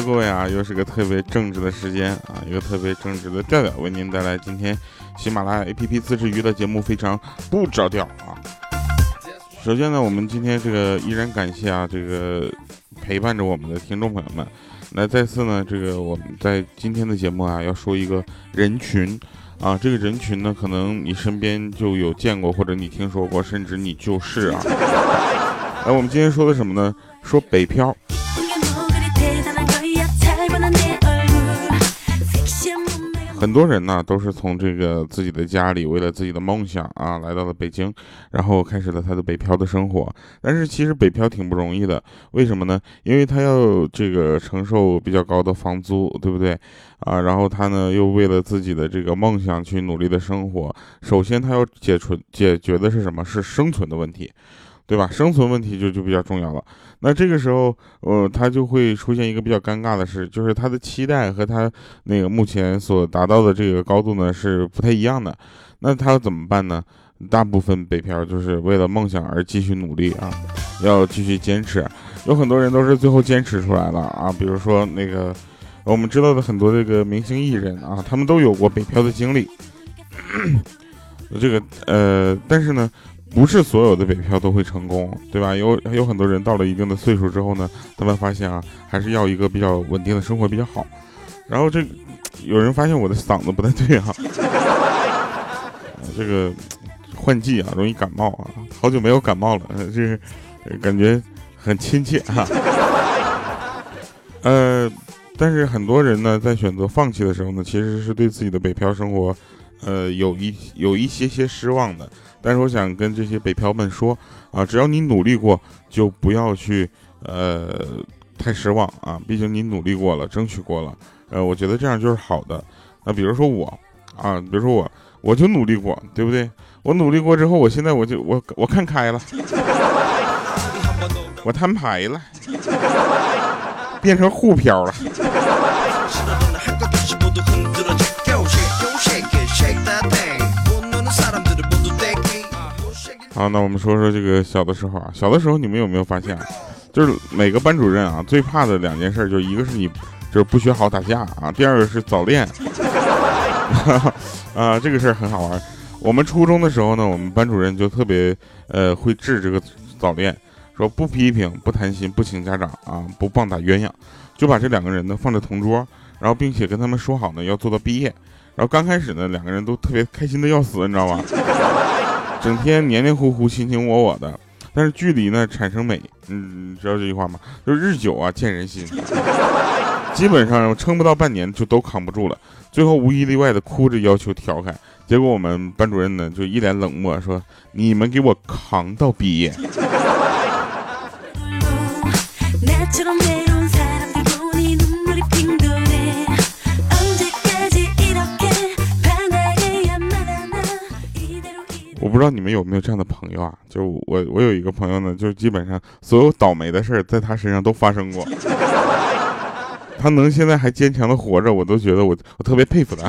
各位啊，又是个特别正直的时间啊，一个特别正直的调调，为您带来今天喜马拉雅 APP 自制娱乐节目，非常不着调啊。首先呢，我们今天这个依然感谢啊，这个陪伴着我们的听众朋友们。来，再次呢，这个我们在今天的节目啊，要说一个人群啊，这个人群呢，可能你身边就有见过，或者你听说过，甚至你就是啊。哎，我们今天说的什么呢？说北漂。很多人呢都是从这个自己的家里，为了自己的梦想啊，来到了北京，然后开始了他的北漂的生活。但是其实北漂挺不容易的，为什么呢？因为他要这个承受比较高的房租，对不对啊？然后他呢又为了自己的这个梦想去努力的生活。首先他要解除解决的是什么？是生存的问题。对吧？生存问题就就比较重要了。那这个时候，呃，他就会出现一个比较尴尬的事，就是他的期待和他那个目前所达到的这个高度呢是不太一样的。那他怎么办呢？大部分北漂就是为了梦想而继续努力啊，要继续坚持。有很多人都是最后坚持出来了啊，比如说那个我们知道的很多这个明星艺人啊，他们都有过北漂的经历。这个呃，但是呢。不是所有的北漂都会成功，对吧？有有很多人到了一定的岁数之后呢，他们发现啊，还是要一个比较稳定的生活比较好。然后这有人发现我的嗓子不太对啊，这个换季啊，容易感冒啊，好久没有感冒了，这是感觉很亲切哈。呃，但是很多人呢，在选择放弃的时候呢，其实是对自己的北漂生活，呃，有一有一些些失望的。但是我想跟这些北漂们说啊，只要你努力过，就不要去呃太失望啊。毕竟你努力过了，争取过了，呃，我觉得这样就是好的。那比如说我啊，比如说我，我就努力过，对不对？我努力过之后，我现在我就我我看开了，我摊牌了，变成沪漂了。好，那我们说说这个小的时候啊，小的时候你们有没有发现，就是每个班主任啊最怕的两件事，就一个是你就是不学好打架啊，第二个是早恋。啊，这个事儿很好玩。我们初中的时候呢，我们班主任就特别呃会治这个早恋，说不批评、不谈心、不请家长啊，不棒打鸳鸯，就把这两个人呢放在同桌，然后并且跟他们说好呢要做到毕业。然后刚开始呢，两个人都特别开心的要死，你知道吧？整天黏黏糊糊、卿卿我我的，但是距离呢产生美，嗯，知道这句话吗？就是日久啊见人心，基本上撑不到半年就都扛不住了，最后无一例外的哭着要求调开，结果我们班主任呢就一脸冷漠说：“你们给我扛到毕业。” 不知道你们有没有这样的朋友啊？就我，我有一个朋友呢，就是基本上所有倒霉的事儿在他身上都发生过。他能现在还坚强的活着，我都觉得我我特别佩服他。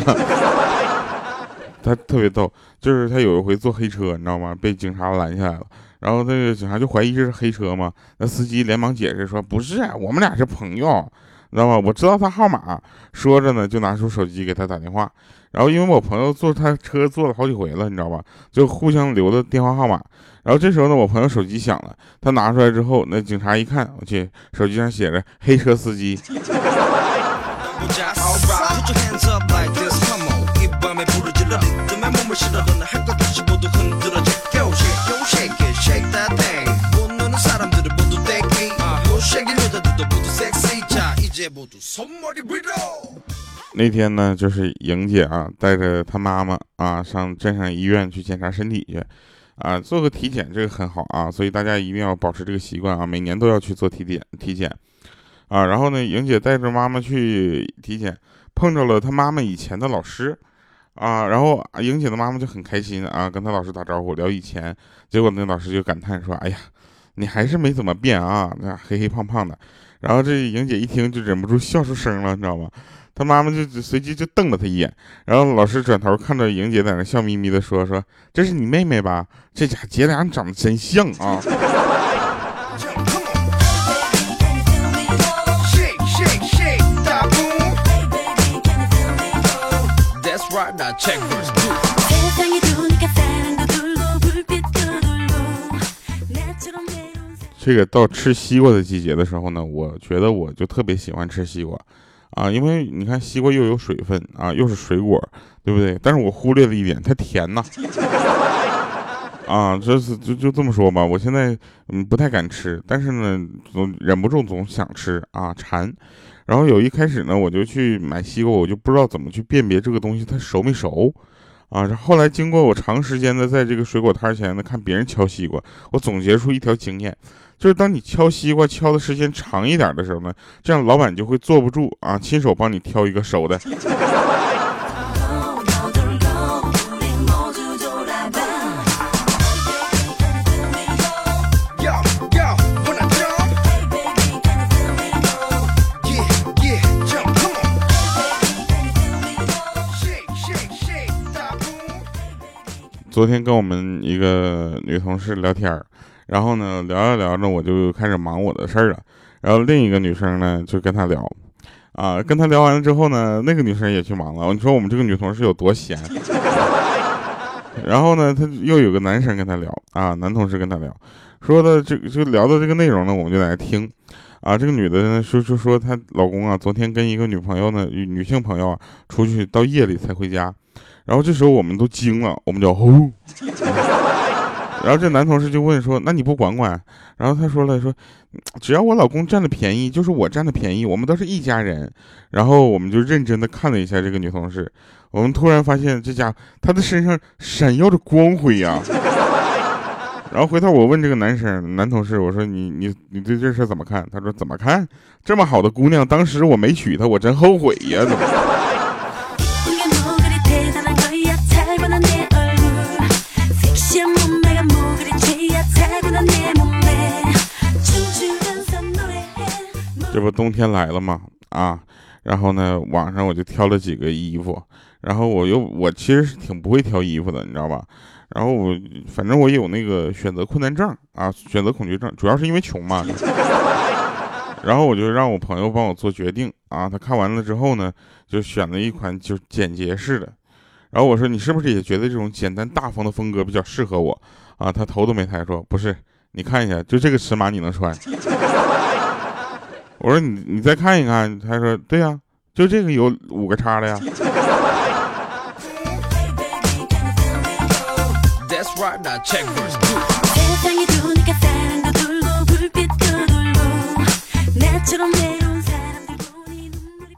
他特别逗，就是他有一回坐黑车，你知道吗？被警察拦下来了，然后那个警察就怀疑这是黑车嘛。那司机连忙解释说：“不是，我们俩是朋友，知道吗？我知道他号码。”说着呢，就拿出手机给他打电话。然后因为我朋友坐他车坐了好几回了，你知道吧？就互相留的电话号码。然后这时候呢，我朋友手机响了，他拿出来之后，那警察一看，我去，手机上写着“黑车司机”。那天呢，就是莹姐啊，带着她妈妈啊上镇上医院去检查身体去，啊，做个体检，这个很好啊，所以大家一定要保持这个习惯啊，每年都要去做体检体检，啊，然后呢，莹姐带着妈妈去体检，碰着了她妈妈以前的老师，啊，然后莹姐的妈妈就很开心啊，跟她老师打招呼聊以前，结果那老师就感叹说，哎呀，你还是没怎么变啊，那黑黑胖胖的，然后这莹姐一听就忍不住笑出声了，你知道吗？她妈妈就随即就瞪了她一眼。然后老师转头看着莹姐在那笑眯眯的说：“说这是你妹妹吧？这家姐俩长得真像啊！” 这个到吃西瓜的季节的时候呢，我觉得我就特别喜欢吃西瓜，啊，因为你看西瓜又有水分啊，又是水果，对不对？但是我忽略了一点，它甜呐。啊，这是就就这么说吧，我现在嗯不太敢吃，但是呢总忍不住总想吃啊馋。然后有一开始呢，我就去买西瓜，我就不知道怎么去辨别这个东西它熟没熟。啊，后来经过我长时间的在这个水果摊前呢看别人敲西瓜，我总结出一条经验，就是当你敲西瓜敲的时间长一点的时候呢，这样老板就会坐不住啊，亲手帮你挑一个熟的。昨天跟我们一个女同事聊天然后呢聊着聊着我就开始忙我的事儿了，然后另一个女生呢就跟她聊，啊，跟她聊完了之后呢，那个女生也去忙了。你说我们这个女同事有多闲？然后呢，她又有个男生跟她聊啊，男同事跟她聊，说的这个就聊的这个内容呢，我们就在听，啊，这个女的呢说就说她老公啊，昨天跟一个女朋友呢女性朋友啊出去到夜里才回家。然后这时候我们都惊了，我们就吼。然后这男同事就问说：“那你不管管？”然后他说了说：“只要我老公占了便宜，就是我占了便宜，我们都是一家人。”然后我们就认真的看了一下这个女同事，我们突然发现这家她的身上闪耀着光辉呀。然后回头我问这个男生男同事，我说：“你你你对这事怎么看？”他说：“怎么看？这么好的姑娘，当时我没娶她，我真后悔呀。”怎么？这不冬天来了吗？啊，然后呢，网上我就挑了几个衣服，然后我又我其实是挺不会挑衣服的，你知道吧？然后我反正我有那个选择困难症啊，选择恐惧症，主要是因为穷嘛。然后我就让我朋友帮我做决定啊，他看完了之后呢，就选了一款就简洁式的。然后我说你是不是也觉得这种简单大方的风格比较适合我啊？他头都没抬说不是，你看一下，就这个尺码你能穿。我说你你再看一看，他说对呀，就这个有五个叉的呀。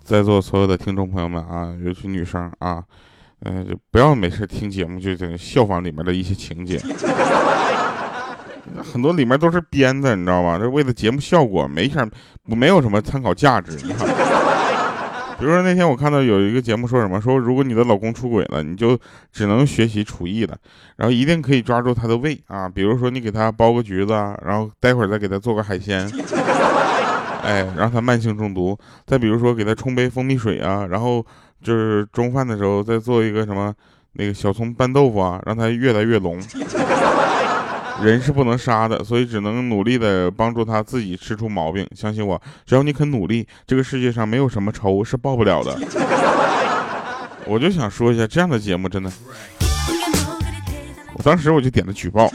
在座所有的听众朋友们啊，尤其女生啊，嗯，就不要没事听节目就在效仿里面的一些情节。很多里面都是编的，你知道吗？这为了节目效果，没啥，没有什么参考价值。你看 比如说那天我看到有一个节目说什么，说如果你的老公出轨了，你就只能学习厨艺了，然后一定可以抓住他的胃啊。比如说你给他剥个橘子，然后待会儿再给他做个海鲜，哎，让他慢性中毒。再比如说给他冲杯蜂蜜水啊，然后就是中饭的时候再做一个什么那个小葱拌豆腐啊，让他越来越浓。人是不能杀的，所以只能努力的帮助他自己吃出毛病。相信我，只要你肯努力，这个世界上没有什么仇是报不了的。我就想说一下，这样的节目真的，我当时我就点了举报。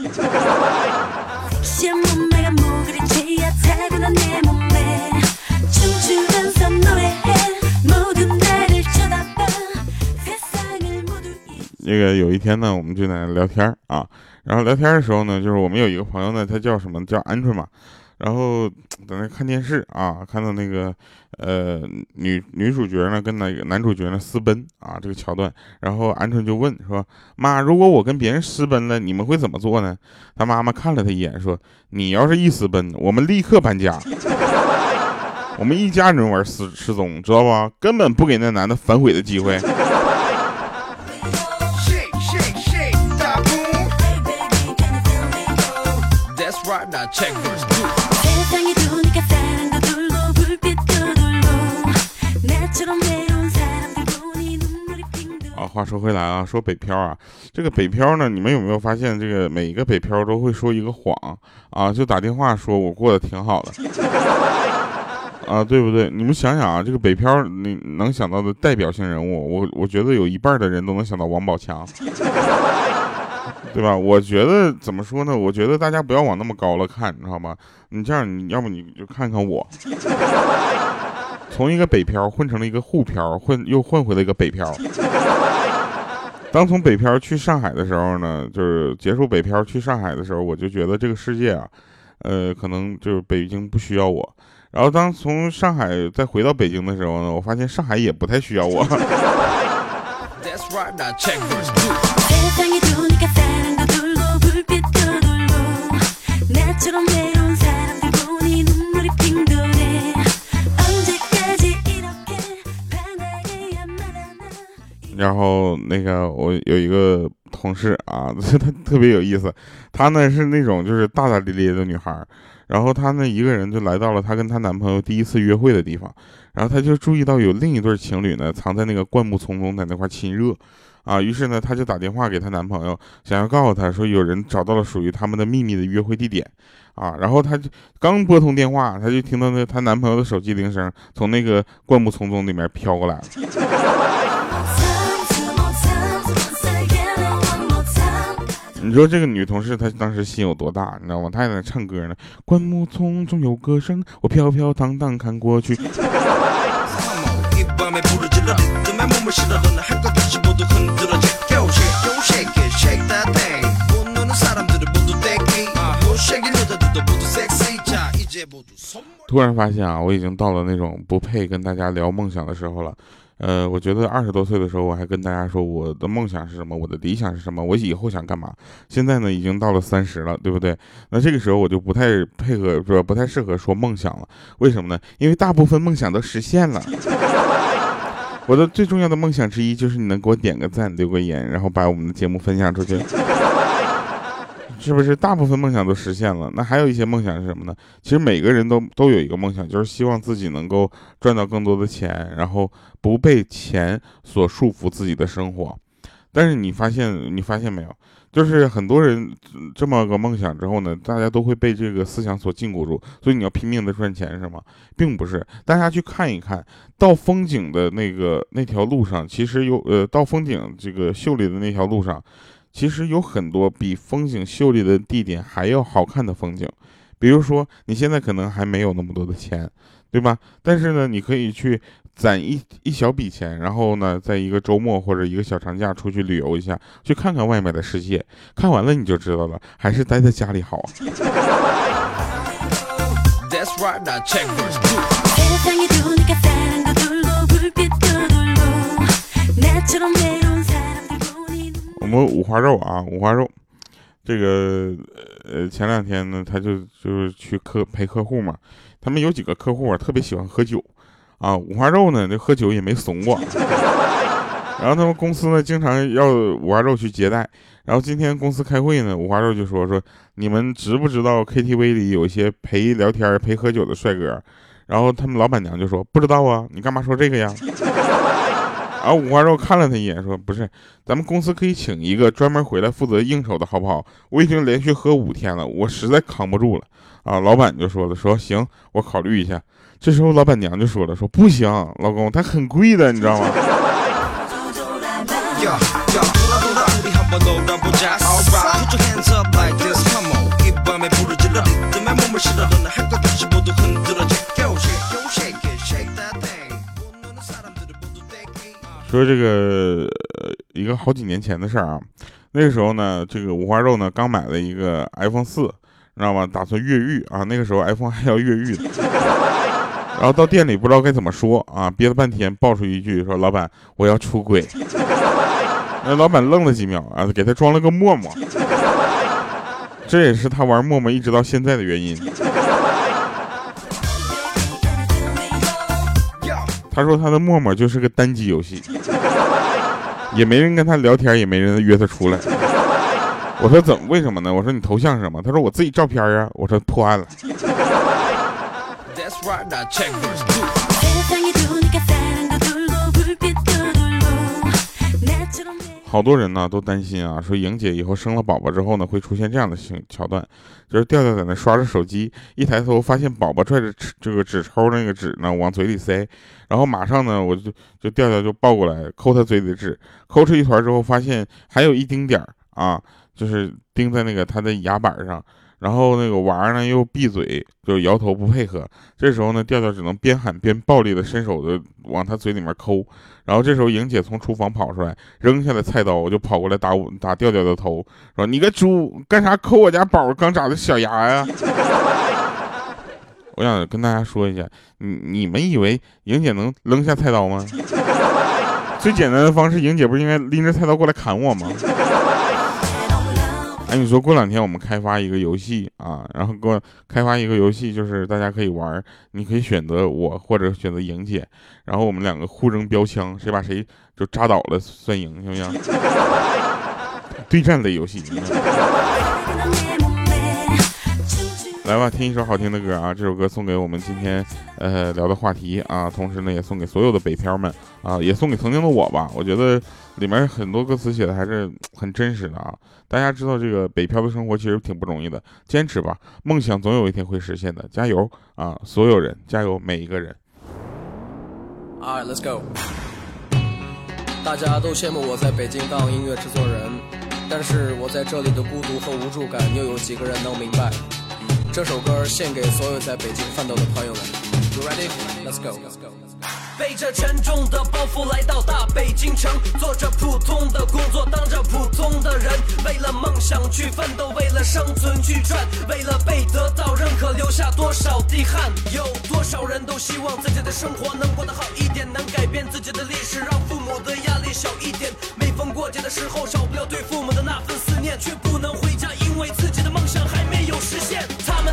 那个有一天呢，我们就在聊天啊。然后聊天的时候呢，就是我们有一个朋友呢，他叫什么叫鹌鹑嘛，然后 在那看电视啊，看到那个呃女女主角呢跟那个男主角呢私奔啊这个桥段，然后鹌鹑就问说妈，如果我跟别人私奔了，你们会怎么做呢？他妈妈看了他一眼说，你要是一私奔，我们立刻搬家，我们一家人玩失失踪，知道吧？根本不给那男的反悔的机会。啊，话说回来啊，说北漂啊，这个北漂呢，你们有没有发现，这个每一个北漂都会说一个谎？啊，就打电话说我过得挺好的，啊，对不对？你们想想啊，这个北漂你能想到的代表性人物，我我觉得有一半的人都能想到王宝强，对吧？我觉得怎么说呢？我觉得大家不要往那么高了看，你知道吗？你这样，你要不你就看看我，从一个北漂混成了一个沪漂，混又混回了一个北漂。当从北漂去上海的时候呢，就是结束北漂去上海的时候，我就觉得这个世界啊，呃，可能就是北京不需要我。然后当从上海再回到北京的时候呢，我发现上海也不太需要我。然后那个我有一个同事啊，她特别有意思，她呢是那种就是大大咧咧的女孩，然后她呢一个人就来到了她跟她男朋友第一次约会的地方，然后她就注意到有另一对情侣呢藏在那个灌木丛中在那块亲热，啊，于是呢她就打电话给她男朋友，想要告诉他说有人找到了属于他们的秘密的约会地点，啊，然后她就刚拨通电话，她就听到那她男朋友的手机铃声从那个灌木丛中里面飘过来了。你说这个女同事她当时心有多大，你知道吗？她还在唱歌呢。灌木丛中有歌声，我飘飘荡荡看过去。突然发现啊，我已经到了那种不配跟大家聊梦想的时候了。呃，我觉得二十多岁的时候，我还跟大家说我的梦想是什么，我的理想是什么，我以后想干嘛。现在呢，已经到了三十了，对不对？那这个时候我就不太配合，说不太适合说梦想了。为什么呢？因为大部分梦想都实现了。我的最重要的梦想之一就是你能给我点个赞，留个言，然后把我们的节目分享出去。是不是大部分梦想都实现了？那还有一些梦想是什么呢？其实每个人都都有一个梦想，就是希望自己能够赚到更多的钱，然后不被钱所束缚自己的生活。但是你发现，你发现没有？就是很多人这么个梦想之后呢，大家都会被这个思想所禁锢住。所以你要拼命的赚钱是吗？并不是。大家去看一看，到风景的那个那条路上，其实有呃，到风景这个秀丽的那条路上。其实有很多比风景秀丽的地点还要好看的风景，比如说你现在可能还没有那么多的钱，对吧？但是呢，你可以去攒一一小笔钱，然后呢，在一个周末或者一个小长假出去旅游一下，去看看外面的世界。看完了你就知道了，还是待在家里好。我五花肉啊，五花肉，这个呃，前两天呢，他就就是去客陪客户嘛，他们有几个客户啊，特别喜欢喝酒啊，五花肉呢，就喝酒也没怂过，然后他们公司呢，经常要五花肉去接待，然后今天公司开会呢，五花肉就说说，你们知不知道 KTV 里有一些陪聊天陪喝酒的帅哥？然后他们老板娘就说不知道啊，你干嘛说这个呀？然后五花肉看了他一眼，说：“不是，咱们公司可以请一个专门回来负责应酬的，好不好？我已经连续喝五天了，我实在扛不住了。”啊，老板就说了：“说行，我考虑一下。”这时候老板娘就说了：“说不行，老公，他很贵的，你知道吗？”说这个一个好几年前的事儿啊，那个时候呢，这个五花肉呢刚买了一个 iPhone 四，知道吗？打算越狱啊。那个时候 iPhone 还要越狱的，然后到店里不知道该怎么说啊，憋了半天爆出一句说：“老板，我要出轨。”那老板愣了几秒啊，给他装了个陌陌，这也是他玩陌陌一直到现在的原因。他说他的陌陌就是个单机游戏，也没人跟他聊天，也没人约他出来。我说怎么？为什么呢？我说你头像是什么？他说我自己照片啊。我说破案了。好多人呢都担心啊，说莹姐以后生了宝宝之后呢，会出现这样的情桥段，就是调调在那刷着手机，一抬头发现宝宝拽着这个纸抽那个纸呢往嘴里塞，然后马上呢我就就调调就抱过来抠他嘴里的纸，抠出一团之后，发现还有一丁点儿啊，就是钉在那个他的牙板上。然后那个娃儿呢又闭嘴，就摇头不配合。这时候呢，调调只能边喊边暴力的伸手的往他嘴里面抠。然后这时候莹姐从厨房跑出来，扔下了菜刀，就跑过来打我打调调的头，说：“你个猪，干啥抠我家宝刚长的小牙呀？” 我想跟大家说一下，你你们以为莹姐能扔下菜刀吗？最简单的方式，莹姐不是应该拎着菜刀过来砍我吗？哎，你说过两天我们开发一个游戏啊，然后过开发一个游戏，就是大家可以玩，你可以选择我或者选择莹姐，然后我们两个互扔标枪，谁把谁就扎倒了算赢，行不行？对战类游戏。来吧，听一首好听的歌啊！这首歌送给我们今天呃聊的话题啊，同时呢也送给所有的北漂们啊，也送给曾经的我吧。我觉得里面很多歌词写的还是很真实的啊。大家知道这个北漂的生活其实挺不容易的，坚持吧，梦想总有一天会实现的，加油啊！所有人加油，每一个人。Alright, let's go。大家都羡慕我在北京当音乐制作人，但是我在这里的孤独和无助感，又有几个人能明白？这首歌献给所有在北京奋斗的朋友们。You ready? Let's go. 背着沉重的包袱来到大北京城，做着普通的工作，当着普通的人，为了梦想去奋斗，为了生存去赚，为了被得到认可，留下多少滴汗？有多少人都希望自己的生活能过得好一点，能改变自己的历史，让父母的压力小一点。每逢过节的时候，少不了对父母的那份思念，却不能回家，因为自己的梦想还没有实现。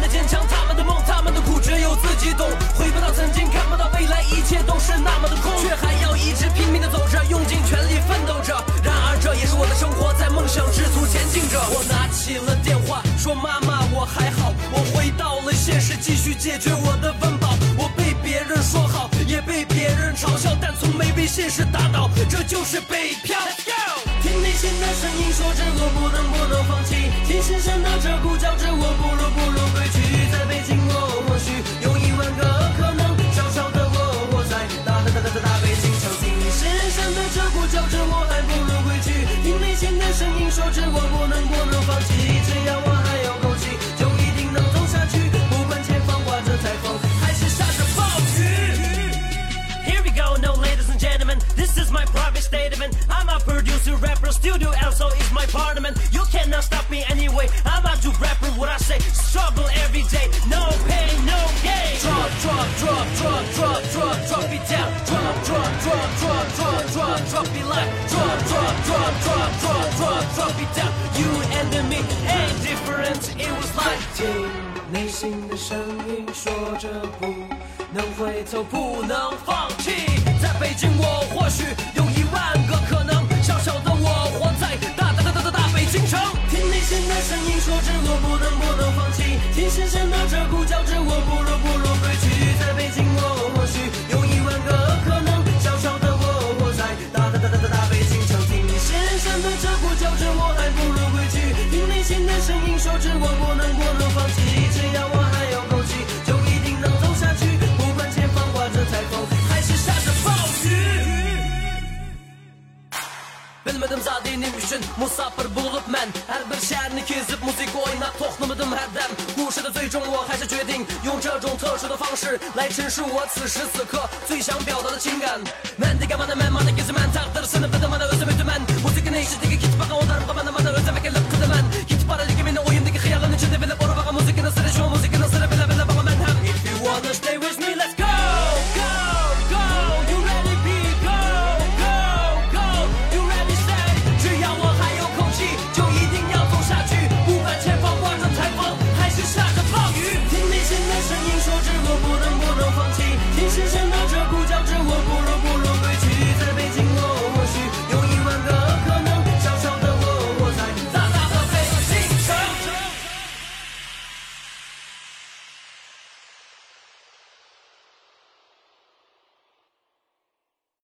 坚强，他们的梦，他们的苦，只有自己懂。回不到曾经，看不到未来，一切都是。那么的空，却还要一直拼命的走着，用尽全力奋斗着。然而这也是我的生活，在梦想之途前进着。我拿起了电话，说妈妈我还好。我回到了现实，继续解决我的温饱。我被别人说好，也被别人嘲笑，但从没被现实打倒。这就是北我不能不能放弃，只要我还有口气，就一定能走下去。不管前方刮着台风，还是下着暴雨。Here we go, no ladies and gentlemen, this is my private statement. I'm a producer, rapper, studio also is my parliament. You cannot stop me 都，不能放弃。在北京，我或许 üçün Musafir bulup men Her bir şehrini kezip müzik oynat Toxlamadım her dem 故事的最终我还是决定用这种特殊的方式来陈述我此时此刻最想表达的情感 Men dege bana men bana gezi men Takdir sınıfı da bana özüm ödümen Müzikin eşitliği git bana onların bana bana özlemek elip kıdı men Git para ligimin